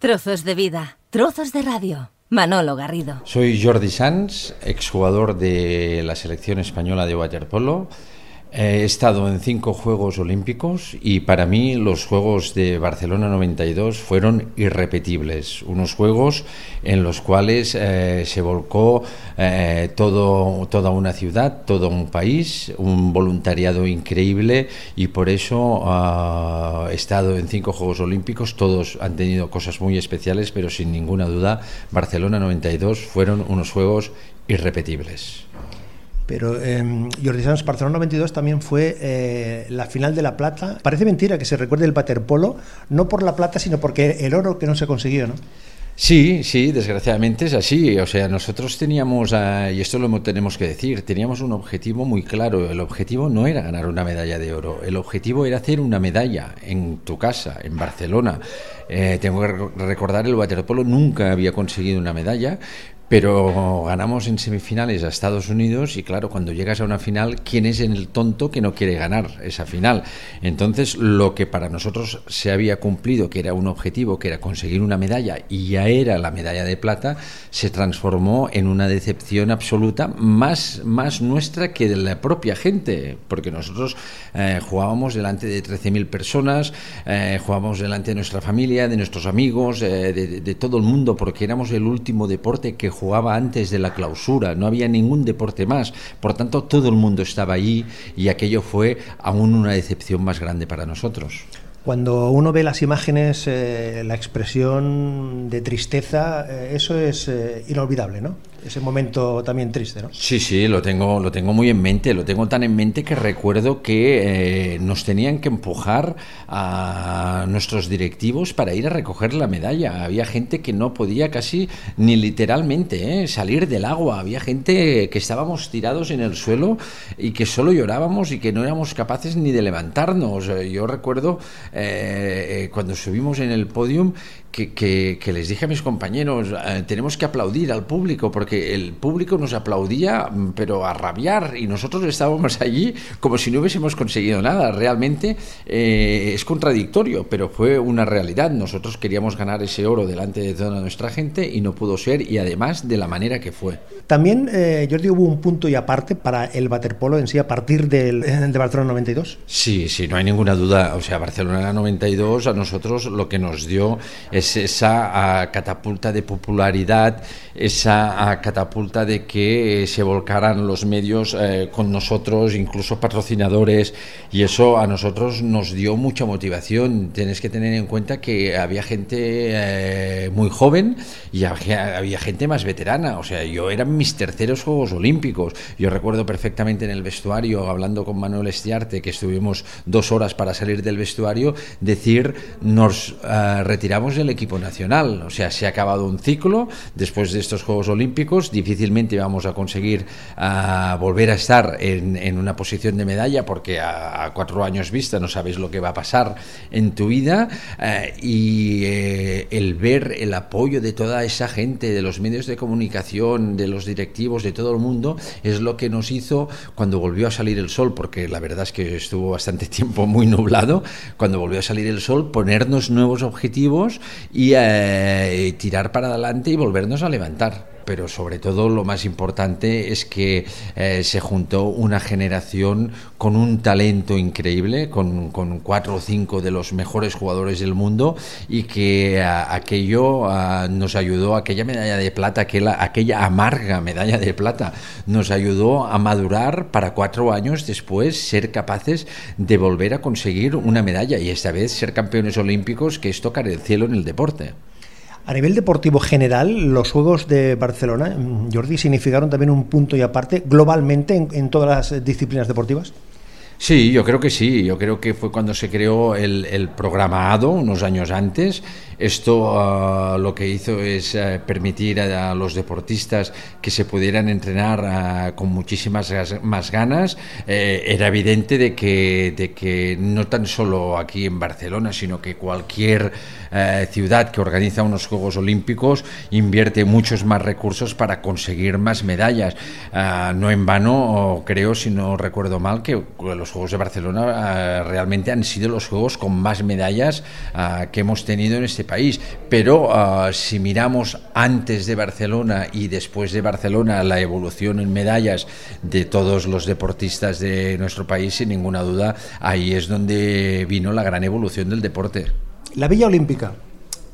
Trozos de vida, trozos de radio. Manolo Garrido. Soy Jordi Sanz, exjugador de la selección española de waterpolo He estado en cinco Juegos Olímpicos y para mí los Juegos de Barcelona 92 fueron irrepetibles. Unos Juegos en los cuales eh, se volcó eh, todo, toda una ciudad, todo un país, un voluntariado increíble y por eso ah, he estado en cinco Juegos Olímpicos. Todos han tenido cosas muy especiales, pero sin ninguna duda Barcelona 92 fueron unos Juegos irrepetibles. Pero eh, Jordi Sanz, Barcelona 92 también fue eh, la final de la plata. Parece mentira que se recuerde el waterpolo, no por la plata, sino porque el oro que no se consiguió, ¿no? Sí, sí, desgraciadamente es así. O sea, nosotros teníamos, uh, y esto lo tenemos que decir, teníamos un objetivo muy claro. El objetivo no era ganar una medalla de oro, el objetivo era hacer una medalla en tu casa, en Barcelona. Eh, tengo que recordar, el waterpolo nunca había conseguido una medalla, pero ganamos en semifinales a Estados Unidos y claro, cuando llegas a una final, ¿quién es el tonto que no quiere ganar esa final? Entonces, lo que para nosotros se había cumplido, que era un objetivo, que era conseguir una medalla, y ya era la medalla de plata, se transformó en una decepción absoluta, más, más nuestra que de la propia gente, porque nosotros eh, jugábamos delante de 13.000 personas, eh, jugábamos delante de nuestra familia, de nuestros amigos, eh, de, de todo el mundo, porque éramos el último deporte que jugaba antes de la clausura, no había ningún deporte más, por tanto todo el mundo estaba allí y aquello fue aún una decepción más grande para nosotros. Cuando uno ve las imágenes, eh, la expresión de tristeza, eh, eso es eh, inolvidable, ¿no? Ese momento también triste, ¿no? Sí, sí, lo tengo, lo tengo muy en mente, lo tengo tan en mente que recuerdo que eh, nos tenían que empujar a nuestros directivos para ir a recoger la medalla. Había gente que no podía casi ni literalmente ¿eh? salir del agua. Había gente que estábamos tirados en el suelo y que solo llorábamos y que no éramos capaces ni de levantarnos. Yo recuerdo eh, cuando subimos en el podium que, que, les dije a mis compañeros, tenemos que aplaudir al público porque que el público nos aplaudía, pero a rabiar, y nosotros estábamos allí como si no hubiésemos conseguido nada. Realmente eh, es contradictorio, pero fue una realidad. Nosotros queríamos ganar ese oro delante de toda nuestra gente y no pudo ser, y además de la manera que fue. También, eh, Jordi, hubo un punto y aparte para el waterpolo en sí a partir del, de Barcelona 92. Sí, sí, no hay ninguna duda. O sea, Barcelona 92 a nosotros lo que nos dio es esa catapulta de popularidad, esa catapulta de que eh, se volcaran los medios eh, con nosotros, incluso patrocinadores, y eso a nosotros nos dio mucha motivación. Tienes que tener en cuenta que había gente eh, muy joven y había, gente más veterana. O sea, yo eran mis terceros Juegos Olímpicos. Yo recuerdo perfectamente en el vestuario, hablando con Manuel Estiarte, que estuvimos dos horas para salir del vestuario, decir, nos retiramos del equipo nacional. O sea, se ha acabado un ciclo después de estos Juegos Olímpicos difícilmente vamos a conseguir ah, volver a estar en, una posición de medalla porque a, cuatro años vista no sabes lo que va a pasar en tu vida eh, y eh, el ver el apoyo de toda esa gente, de los medios de comunicación, de los directivos, de todo el mundo, es lo que nos hizo cuando volvió a salir el sol, porque la verdad es que estuvo bastante tiempo muy nublado, cuando volvió a salir el sol, ponernos nuevos objetivos y eh, tirar para adelante y volvernos a levantar pero sobre todo lo más importante es que eh, se juntó una generación con un talento increíble, con, cuatro o cinco de los mejores jugadores del mundo y que aquello nos ayudó, aquella medalla de plata, aquella, aquella amarga medalla de plata, nos ayudó a madurar para cuatro años después ser capaces de volver a conseguir una medalla y esta vez ser campeones olímpicos, que es tocar el cielo en el deporte. A nivel deportivo general, los Juegos de Barcelona, Jordi, significaron también un punto y aparte globalmente en, todas las disciplinas deportivas. Sí, yo creo que sí. Yo creo que fue cuando se creó el, el programado, unos años antes. Esto ah, lo que hizo es eh, permitir a, los deportistas que se pudieran entrenar ah, con muchísimas más ganas. Eh, era evidente de que, de que no tan solo aquí en Barcelona, sino que cualquier eh, ciudad que organiza unos Juegos Olímpicos invierte muchos más recursos para conseguir más medallas. Ah, no en vano, creo, si no recuerdo mal, que los Juegos de Barcelona realmente han sido los Juegos con más medallas que hemos tenido en este país. Pero uh, si miramos antes de Barcelona y después de Barcelona la evolución en medallas de todos los deportistas de nuestro país, sin ninguna duda, ahí es donde vino la gran evolución del deporte. La Villa Olímpica,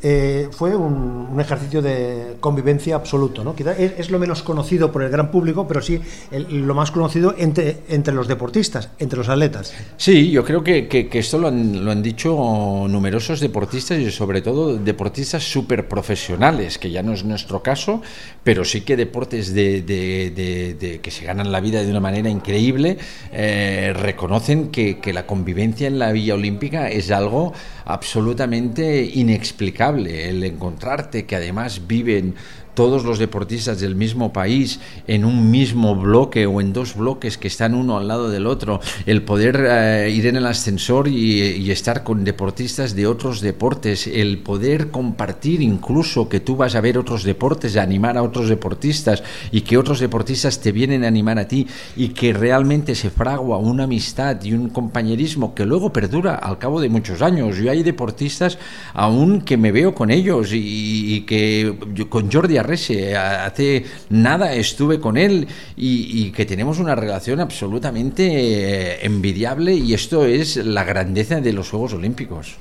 eh, fue un, ejercicio de convivencia absoluto. ¿no? Quizá es, lo menos conocido por el gran público, pero sí el, lo más conocido entre, entre los deportistas, entre los atletas. Sí, yo creo que, que, esto lo han, lo han, dicho numerosos deportistas y sobre todo deportistas súper profesionales, que ya no es nuestro caso, pero sí que deportes de, de, que se ganan la vida de una manera increíble, eh, reconocen que la convivencia en la Villa Olímpica es algo absolutamente inexplicable, el encontrarte que además viven todos los deportistas del mismo país en un mismo bloque o en dos bloques que están uno al lado del otro, el poder eh, ir en el ascensor y, estar con deportistas de otros deportes, el poder compartir incluso que tú vas a ver otros deportes, a animar a otros deportistas y que otros deportistas te vienen a animar a ti y que realmente se fragua una amistad y un compañerismo que luego perdura al cabo de muchos años. Yo hay deportistas aún que me veo con ellos y, que con Jordi Arrese. Hace nada estuve con él y, que tenemos una relación absolutamente eh, envidiable y esto es la grandeza de los Juegos Olímpicos.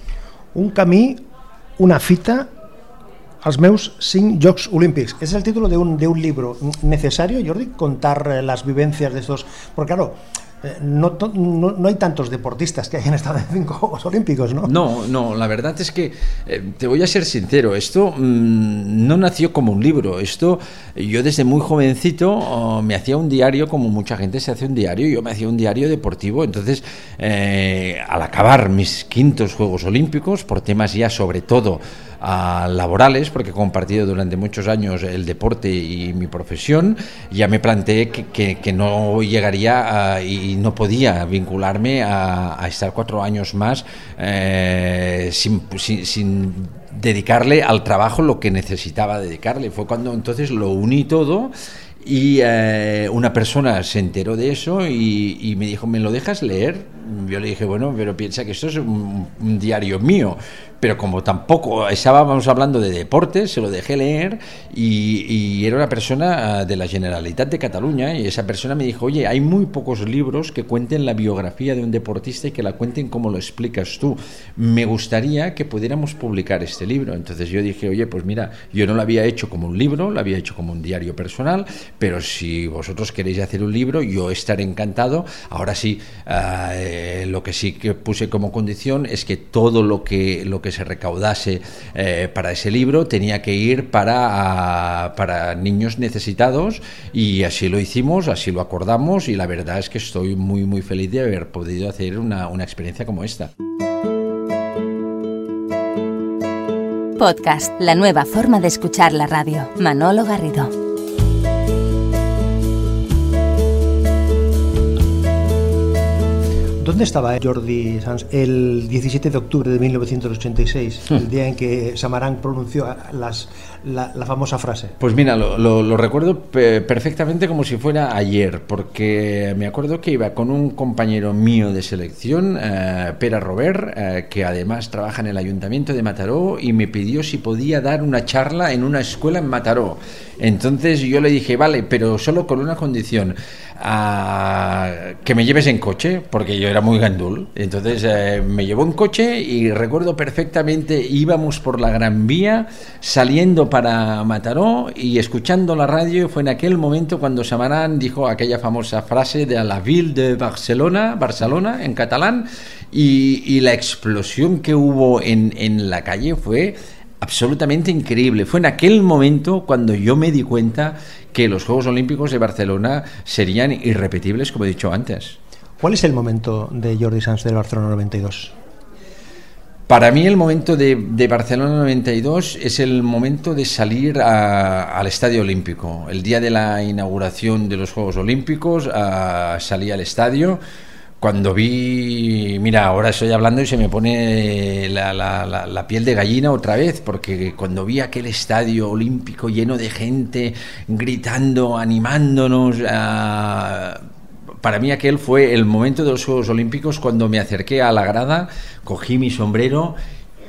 Un camí, una fita als meus cinc Jocs Olímpics. És el títol d'un un libro. ¿Necesario, Jordi, contar las vivencias de estos? Porque claro, Eh, no, no, no, hay tantos deportistas que hayan estado en cinco Juegos Olímpicos, ¿no? No, no, la verdad es que, eh, te voy a ser sincero, esto mmm, no nació como un libro, esto yo desde muy jovencito oh, me hacía un diario como mucha gente se hace un diario, yo me hacía un diario deportivo, entonces eh, al acabar mis quintos Juegos Olímpicos, por temas ya sobre todo a laborales, porque he compartido durante muchos años el deporte y mi profesión, ya me planteé que, no llegaría y no podía vincularme a, estar cuatro años más eh, sin, dedicarle al trabajo lo que necesitaba dedicarle. Fue cuando entonces lo uní todo y eh, una persona se enteró de eso y, me dijo, ¿me lo dejas leer? Yo le dije, bueno, pero piensa que esto es un, un diario mío. Pero como tampoco estábamos hablando de deportes, se lo dejé leer y, y, era una persona de la Generalitat de Cataluña y esa persona me dijo, oye, hay muy pocos libros que cuenten la biografía de un deportista y que la cuenten como lo explicas tú. Me gustaría que pudiéramos publicar este libro. Entonces yo dije, oye, pues mira, yo no lo había hecho como un libro, lo había hecho como un diario personal, pero si vosotros queréis hacer un libro, yo estaré encantado. Ahora sí, eh, lo que sí que puse como condición es que todo lo que, lo que se recaudase eh, para ese libro tenía que ir para, para niños necesitados y así lo hicimos, así lo acordamos y la verdad es que estoy muy muy feliz de haber podido hacer una, una experiencia como esta. Podcast, la nueva forma de escuchar la radio. Manolo Garrido. ¿Dónde estaba Jordi Sanz el 17 de octubre de 1986, hmm. el día en que Samarán pronunció las, la, la, famosa frase? Pues mira, lo, lo, lo, recuerdo perfectamente como si fuera ayer, porque me acuerdo que iba con un compañero mío de selección, eh, Pera Robert, eh, que además trabaja en el ayuntamiento de Mataró, y me pidió si podía dar una charla en una escuela en Mataró. Entonces yo le dije, vale, pero solo con una condición, que me lleves en coche, porque yo era muy gandul. Entonces eh, me llevó en coche y recuerdo perfectamente, íbamos por la Gran Vía, saliendo para Mataró y escuchando la radio, fue en aquel momento cuando Samarán dijo aquella famosa frase de la ville de Barcelona, Barcelona, en catalán, y, y la explosión que hubo en, en la calle fue absolutamente increíble. Fue en aquel momento cuando yo me di cuenta que los Juegos Olímpicos de Barcelona serían irrepetibles, como he dicho antes. ¿Cuál es el momento de Jordi Sanz del Barcelona 92? Para mí el momento de, de, Barcelona 92 es el momento de salir a, al Estadio Olímpico. El día de la inauguración de los Juegos Olímpicos a, salí al estadio cuando vi, mira, ahora estoy hablando y se me pone la, la, la, piel de gallina otra vez, porque cuando vi aquel estadio olímpico lleno de gente gritando, animándonos, uh, para mí aquel fue el momento de los Juegos Olímpicos cuando me acerqué a la grada, cogí mi sombrero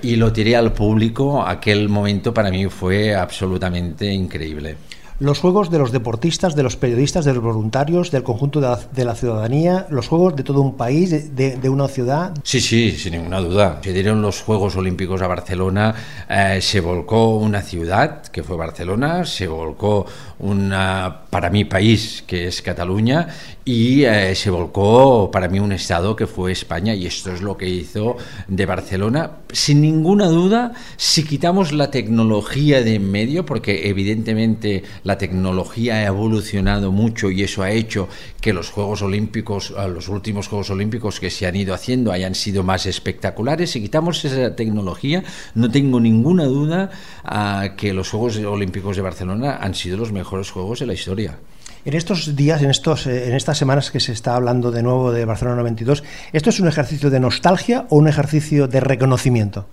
y lo tiré al público, aquel momento para mí fue absolutamente increíble los juegos de los deportistas, de los periodistas, de los voluntarios, del conjunto de la, ciudadanía, los juegos de todo un país, de, una ciudad. Sí, sí, sin ninguna duda. Se dieron los Juegos Olímpicos a Barcelona, eh, se volcó una ciudad, que fue Barcelona, se volcó una, para mi país, que es Cataluña, y eh, se volcó para mí un estado que fue España, y esto es lo que hizo de Barcelona, sin ninguna duda, si quitamos la tecnología de en medio, porque evidentemente la tecnología ha evolucionado mucho y eso ha hecho que los Juegos Olímpicos, los últimos Juegos Olímpicos que se han ido haciendo hayan sido más espectaculares. Si quitamos esa tecnología, no tengo ninguna duda a que los Juegos Olímpicos de Barcelona han sido los mejores Juegos de la historia. En estos días, en, estos, eh, en estas semanas que se está hablando de nuevo de Barcelona 92, ¿esto es un ejercicio de nostalgia o un ejercicio de reconocimiento?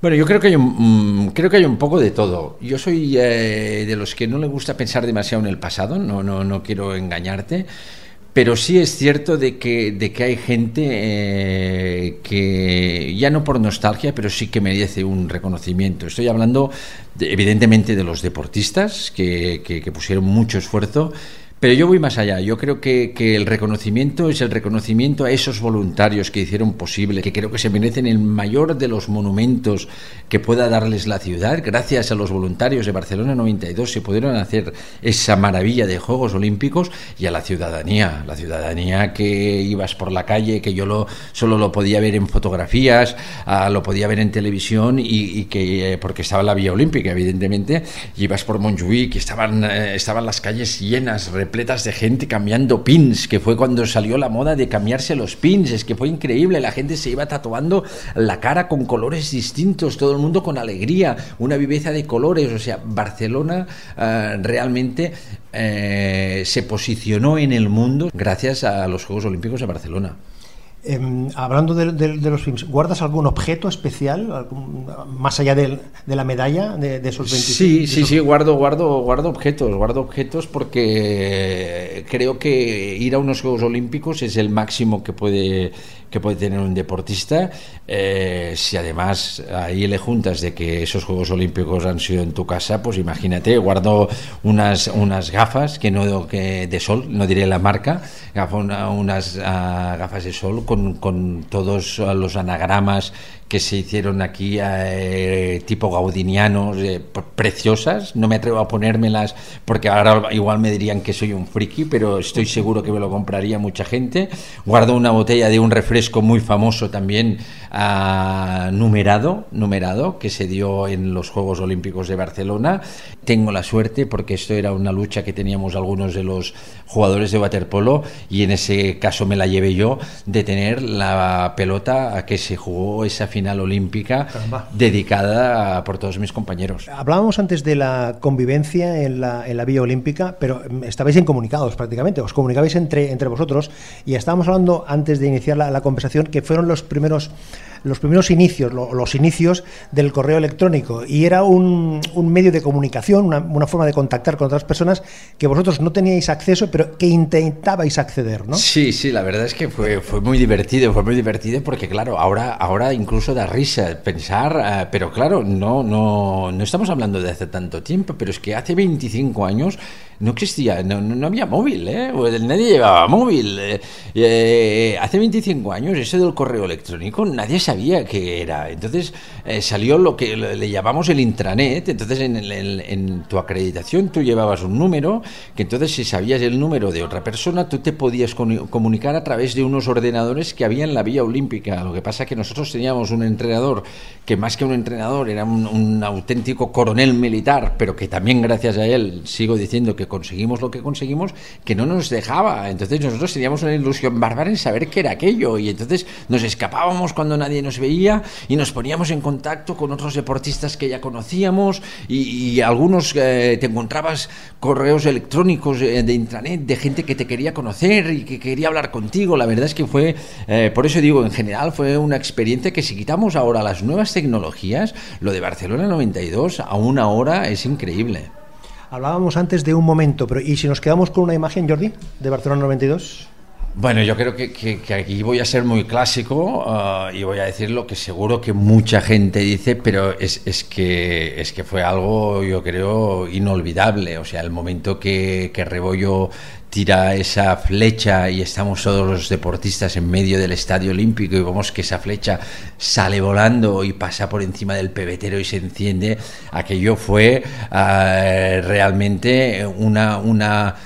Bueno, yo creo que hay un, mm, creo que hay un poco de todo. Yo soy eh, de los que no le gusta pensar demasiado en el pasado, no, no, no quiero engañarte, pero sí es cierto de que, de que hay gente eh, que, ya no por nostalgia, pero sí que merece un reconocimiento. Estoy hablando, evidentemente, de los deportistas que, que pusieron mucho esfuerzo pero yo voy más allá. Yo creo que, el reconocimiento es el reconocimiento a esos voluntarios que hicieron posible, que creo que se merecen el mayor de los monumentos que pueda darles la ciudad. Gracias a los voluntarios de Barcelona 92 se pudieron hacer esa maravilla de Juegos Olímpicos y a la ciudadanía. La ciudadanía que ibas por la calle, que yo lo, solo lo podía ver en fotografías, ah, lo podía ver en televisión y, que, eh, porque estaba la Vía Olímpica, evidentemente, y ibas por Montjuic y estaban, eh, estaban las calles llenas, de gente cambiando pins, que fue cuando salió la moda de cambiarse los pins, es que fue increíble, la gente se iba tatuando la cara con colores distintos, todo el mundo con alegría, una viveza de colores, o sea, Barcelona eh, realmente eh, se posicionó en el mundo gracias a los Juegos Olímpicos de Barcelona. Em, hablando de, los films, ¿guardas algún objeto especial más allá de, la medalla de, esos 25? Sí, sí, sí, guardo, guardo, guardo objetos, guardo objetos porque creo que ir a unos Juegos Olímpicos es el máximo que puede que puede tener un deportista. Eh, si además ahí le juntas de que esos Juegos Olímpicos han sido en tu casa, pues imagínate, guardo unas, unas gafas que no que de sol, no diré la marca, unas ah, gafas de sol con, con todos los anagramas que se hicieron aquí eh, tipo gaudinianos, eh, preciosas. No me atrevo a ponérmelas porque ahora igual me dirían que soy un friki, pero estoy seguro que me lo compraría mucha gente. Guardo una botella de un refresco muy famoso también, uh, numerado, numerado, que se dio en los Juegos Olímpicos de Barcelona. Tengo la suerte porque esto era una lucha que teníamos algunos de los jugadores de waterpolo y en ese caso me la llevé yo de tener la pelota a que se jugó esa final olímpica dedicada por todos mis compañeros. Hablábamos antes de la convivencia en la, en la vía olímpica, pero mm, estabais incomunicados prácticamente, os comunicabais entre, entre vosotros y estábamos hablando antes de iniciar la, la conversación que fueron los primeros los primeros inicios, los inicios del correo electrónico y era un, un medio de comunicación, una, una, forma de contactar con otras personas que vosotros no teníais acceso, pero que intentabais acceder, ¿no? Sí, sí, la verdad es que fue, fue muy divertido, fue muy divertido porque, claro, ahora, ahora incluso da risa pensar, eh, pero claro, no, no, no estamos hablando de hace tanto tiempo, pero es que hace 25 años no existía, no, no había móvil, ¿eh? nadie llevaba móvil. Eh, eh, hace 25 años, eso del correo electrónico, nadie sabía qué era. Entonces eh, salió lo que le llamamos el intranet. Entonces en, en, tu acreditación tú llevabas un número, que entonces si sabías el número de otra persona, tú te podías comunicar a través de unos ordenadores que había en la vía olímpica. Lo que pasa es que nosotros teníamos un entrenador que más que un entrenador era un, un auténtico coronel militar, pero que también gracias a él sigo diciendo que conseguimos lo que conseguimos, que no nos dejaba. Entonces nosotros teníamos una ilusión bárbara en saber qué era aquello y entonces nos escapábamos cuando nadie nos veía y nos poníamos en contacto con otros deportistas que ya conocíamos y, algunos eh, te encontrabas correos electrónicos eh, de intranet de gente que te quería conocer y que quería hablar contigo. La verdad es que fue, eh, por eso digo, en general fue una experiencia que si quitamos ahora las nuevas tecnologías, lo de Barcelona 92 a una hora es increíble. Hablábamos antes de un momento, pero ¿y si nos quedamos con una imagen, Jordi, de Barcelona 92? Bueno, yo creo que, que, aquí voy a ser muy clásico uh, y voy a decir lo que seguro que mucha gente dice, pero es, es, que, es que fue algo, yo creo, inolvidable. O sea, el momento que, que Rebollo tira esa flecha y estamos todos los deportistas en medio del estadio olímpico y vemos que esa flecha sale volando y pasa por encima del pebetero y se enciende, aquello fue uh, realmente una... una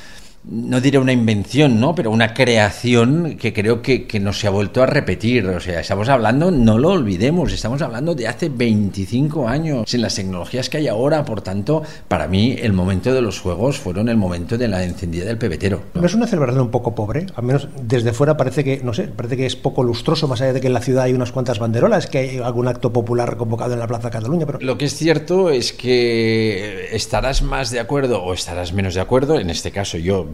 no diré una invención, ¿no? Pero una creación que creo que, que, no se ha vuelto a repetir. O sea, estamos hablando, no lo olvidemos, estamos hablando de hace 25 años, sin las tecnologías que hay ahora. Por tanto, para mí, el momento de los juegos fueron el momento de la encendida del pebetero. ¿No es una celebración un poco pobre? Al menos desde fuera parece que, no sé, parece que es poco lustroso, más allá de que en la ciudad hay unas cuantas banderolas, que hay algún acto popular convocado en la Plaza Cataluña. Pero... Lo que es cierto es que estarás más de acuerdo o estarás menos de acuerdo. En este caso, yo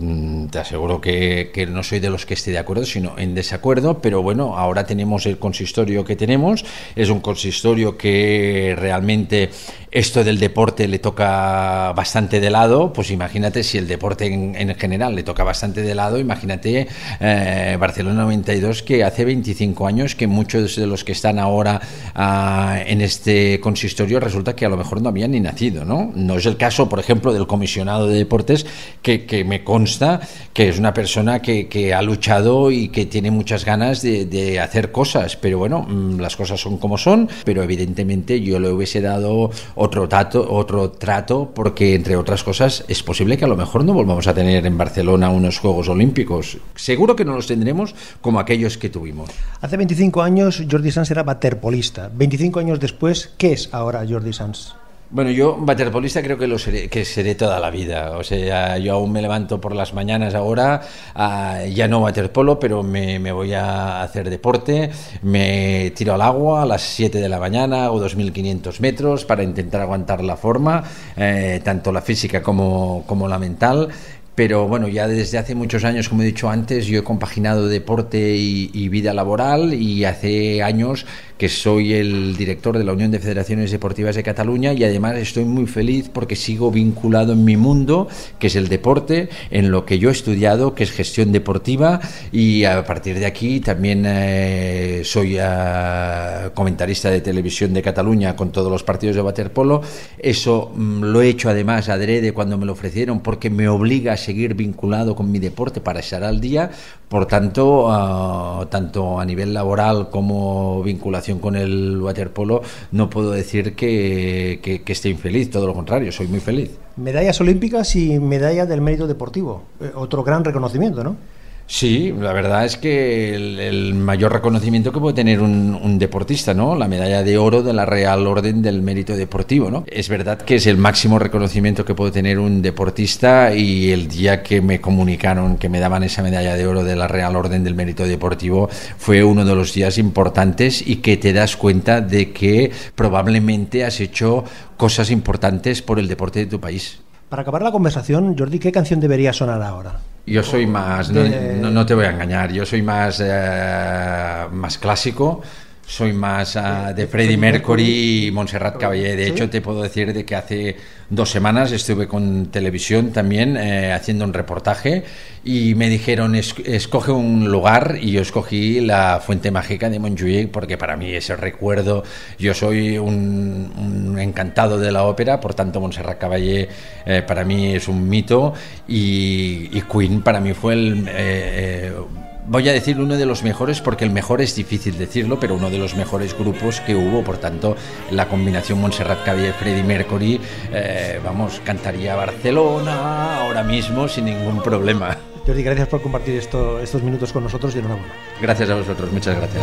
te aseguro que, que, no soy de los que esté de acuerdo, sino en desacuerdo, pero bueno, ahora tenemos el consistorio que tenemos, es un consistorio que realmente esto del deporte le toca bastante de lado, pues imagínate si el deporte en, en general le toca bastante de lado, imagínate eh, Barcelona 92 que hace 25 años que muchos de los que están ahora uh, en este consistorio resulta que a lo mejor no habían ni nacido, ¿no? No es el caso, por ejemplo, del comisionado de deportes que, que me consta que es una persona que, que, ha luchado y que tiene muchas ganas de, de hacer cosas, pero bueno, mm, las cosas son como son, pero evidentemente yo le hubiese dado otro otro trato, porque entre otras cosas es posible que a lo mejor no volvamos a tener en Barcelona unos Juegos Olímpicos. Seguro que no los tendremos como aquellos que tuvimos. Hace 25 años Jordi Sanz era waterpolista. 25 años después, ¿qué es ahora Jordi Sanz? Bueno, yo waterpolista creo que lo seré, que seré toda la vida. O sea, yo aún me levanto por las mañanas ahora, uh, ya no waterpolo, pero me, voy a hacer deporte, me tiro al agua a las 7 de la mañana o 2.500 metros para intentar aguantar la forma, eh, tanto la física como, como la mental pero bueno, ya desde hace muchos años, como he dicho antes, yo he compaginado deporte y, y, vida laboral y hace años que soy el director de la Unión de Federaciones Deportivas de Cataluña y además estoy muy feliz porque sigo vinculado en mi mundo, que es el deporte, en lo que yo he estudiado, que es gestión deportiva y a partir de aquí también eh, soy uh, comentarista de televisión de Cataluña con todos los partidos de waterpolo. Eso mm, lo he hecho además adrede cuando me lo ofrecieron porque me obliga a seguir vinculado con mi deporte para estar al día. Por tanto, uh, tanto a nivel laboral como vinculación con el waterpolo, no puedo decir que, que, esté infeliz, todo lo contrario, soy muy feliz. Medallas olímpicas y medalla del mérito deportivo, eh, otro gran reconocimiento, ¿no? Sí, la verdad es que el, mayor reconocimiento que puede tener un, deportista, ¿no? La medalla de oro de la Real Orden del Mérito Deportivo, ¿no? Es verdad que es el máximo reconocimiento que puede tener un deportista y el día que me comunicaron que me daban esa medalla de oro de la Real Orden del Mérito Deportivo fue uno de los días importantes y que te das cuenta de que probablemente has hecho cosas importantes por el deporte de tu país. Para acabar la conversación, Jordi, ¿qué canción debería sonar ahora? Yo soy más, no, no, no, te voy a engañar, yo soy más, eh, más clásico, soy más uh, de Freddie Mercury. Y Montserrat Caballé. De hecho, te puedo decir de que hace dos semanas estuve con televisión también eh, haciendo un reportaje y me dijeron es, escoge un lugar y yo escogí la Fuente Mágica de Montjuïc porque para mí ese recuerdo, yo soy un, un encantado de la ópera, por tanto Montserrat Caballé eh, para mí es un mito. Y, y, Queen para mí fue el... Eh, voy a decir uno de los mejores porque el mejor es difícil decirlo, pero uno de los mejores grupos que hubo, por tanto, la combinación Montserrat Caballé Freddie Mercury, eh, vamos, cantaría Barcelona ahora mismo sin ningún problema. Jordi, gracias por compartir esto, estos minutos con nosotros y enhorabuena. Gracias a vosotros, muchas gracias.